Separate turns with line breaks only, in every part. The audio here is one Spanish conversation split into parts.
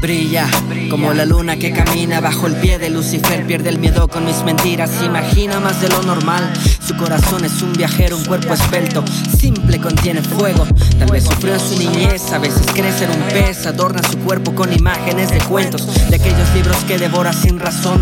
Brilla como la luna que camina bajo el pie de Lucifer. Pierde el miedo con mis mentiras, imagina más de lo normal. Su corazón es un viajero, un cuerpo esbelto, simple, contiene fuego. Tal vez sufrió en su niñez, a veces cree ser un pez. Adorna su cuerpo con imágenes de cuentos, de aquellos libros que devora sin razón.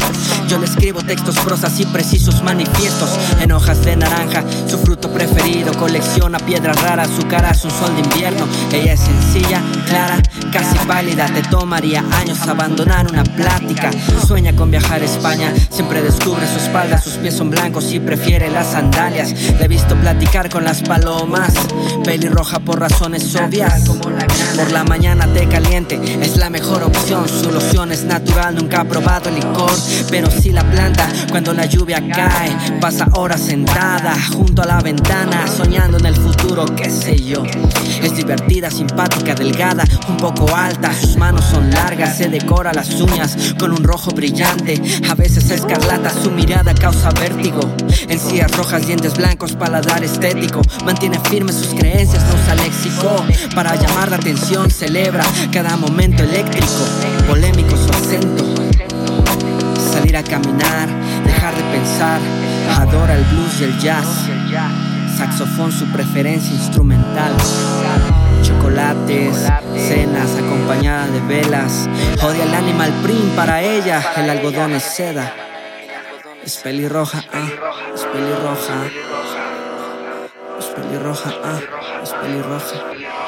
Yo le escribo textos, prosas y precisos manifiestos en hojas de naranja. Su fruto preferido colecciona piedras raras, su cara es un sol de invierno. Ella es sencilla, clara, casi pálida, te tomaría años abandonar una plática. Sueña con viajar a España, siempre descubre su espalda, sus pies son blancos y prefiere las sandalias. Le he visto platicar con las palomas, pelirroja por razones obvias. Por la mañana te caliente, es la mejor opción. Su loción es natural, nunca ha probado el licor, pero si la planta cuando la lluvia cae. Pasa horas sentada junto a la ventana, soñando en el futuro, qué sé yo. Es divertida, simpática, delgada, un poco alta, sus manos son largas, se decora las uñas con un rojo brillante. A veces escarlata, su mirada causa vértigo. Encías rojas, dientes blancos, paladar estético. Mantiene firmes sus creencias, no usa léxico. Para llamar la atención, celebra cada momento eléctrico. Polémico su acento. Salir a caminar, dejar de pensar. Adora el blues y el jazz. Saxofón, su preferencia instrumental velas. Odia el animal print para ella, el algodón es seda. Es pelirroja, ah, es pelirroja. Es pelirroja, ah, es pelirroja.